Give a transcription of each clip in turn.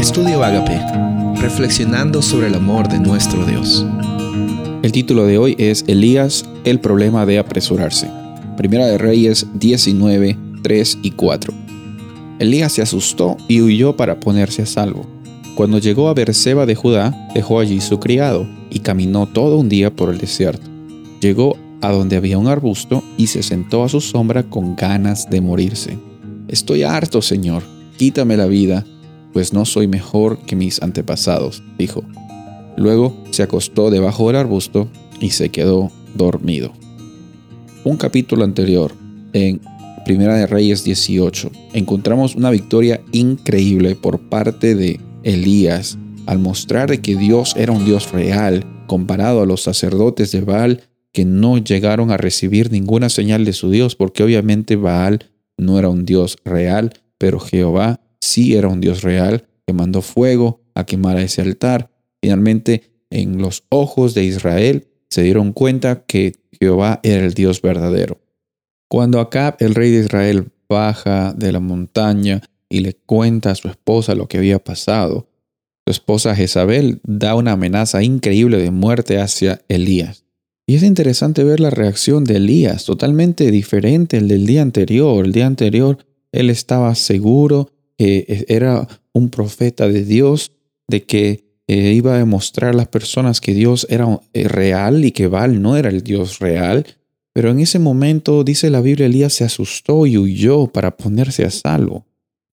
Estudio Agape, reflexionando sobre el amor de nuestro Dios. El título de hoy es Elías, el problema de apresurarse. Primera de Reyes 19, 3 y 4. Elías se asustó y huyó para ponerse a salvo. Cuando llegó a Berseba de Judá, dejó allí su criado y caminó todo un día por el desierto. Llegó a donde había un arbusto y se sentó a su sombra con ganas de morirse. Estoy harto, Señor, quítame la vida, pues no soy mejor que mis antepasados, dijo. Luego se acostó debajo del arbusto y se quedó dormido. Un capítulo anterior, en Primera de Reyes 18, encontramos una victoria increíble por parte de Elías al mostrar que Dios era un Dios real comparado a los sacerdotes de Baal que no llegaron a recibir ninguna señal de su Dios, porque obviamente Baal no era un Dios real, pero Jehová sí era un Dios real que mandó fuego a quemar ese altar. Finalmente, en los ojos de Israel, se dieron cuenta que Jehová era el Dios verdadero. Cuando Acab, el rey de Israel, baja de la montaña y le cuenta a su esposa lo que había pasado, su esposa Jezabel da una amenaza increíble de muerte hacia Elías. Y es interesante ver la reacción de Elías, totalmente diferente al del día anterior. El día anterior él estaba seguro que era un profeta de Dios, de que eh, iba a demostrar a las personas que Dios era eh, real y que Baal no era el Dios real. Pero en ese momento, dice la Biblia, Elías se asustó y huyó para ponerse a salvo.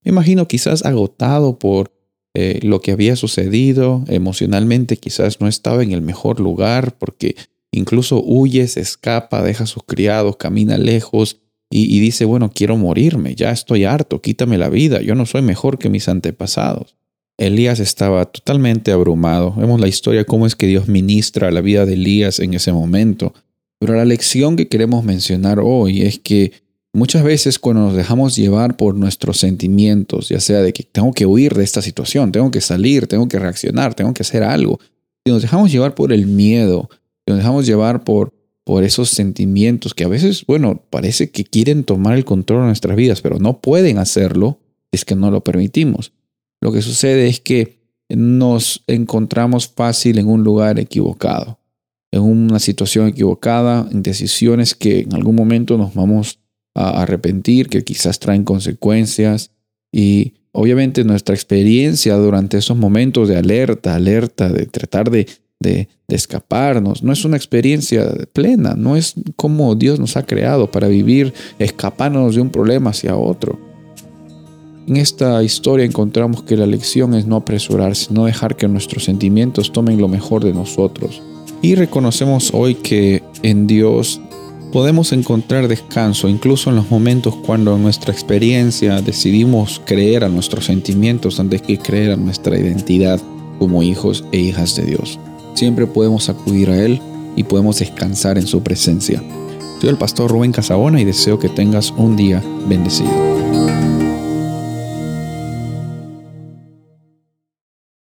Me imagino quizás agotado por eh, lo que había sucedido, emocionalmente quizás no estaba en el mejor lugar porque Incluso huye, se escapa, deja a sus criados, camina lejos y, dice, bueno, quiero morirme, ya estoy harto, quítame la vida, yo no soy mejor que mis antepasados. Elías estaba totalmente abrumado. Vemos la historia, cómo es que Dios ministra la vida de Elías en ese momento. Pero la lección que queremos mencionar hoy es que muchas veces cuando nos dejamos llevar por nuestros sentimientos, ya sea de que tengo que huir de esta situación, tengo que salir, tengo que reaccionar, tengo que hacer algo, si nos dejamos llevar por el miedo, nos dejamos llevar por, por esos sentimientos que a veces, bueno, parece que quieren tomar el control de nuestras vidas, pero no pueden hacerlo, es que no lo permitimos. Lo que sucede es que nos encontramos fácil en un lugar equivocado, en una situación equivocada, en decisiones que en algún momento nos vamos a arrepentir, que quizás traen consecuencias y obviamente nuestra experiencia durante esos momentos de alerta, alerta, de tratar de escaparnos, no es una experiencia plena, no es como Dios nos ha creado para vivir escapándonos de un problema hacia otro. En esta historia encontramos que la lección es no apresurarse, no dejar que nuestros sentimientos tomen lo mejor de nosotros. Y reconocemos hoy que en Dios podemos encontrar descanso, incluso en los momentos cuando en nuestra experiencia decidimos creer a nuestros sentimientos antes que creer a nuestra identidad como hijos e hijas de Dios siempre podemos acudir a Él y podemos descansar en su presencia. Soy el pastor Rubén Casabona y deseo que tengas un día bendecido.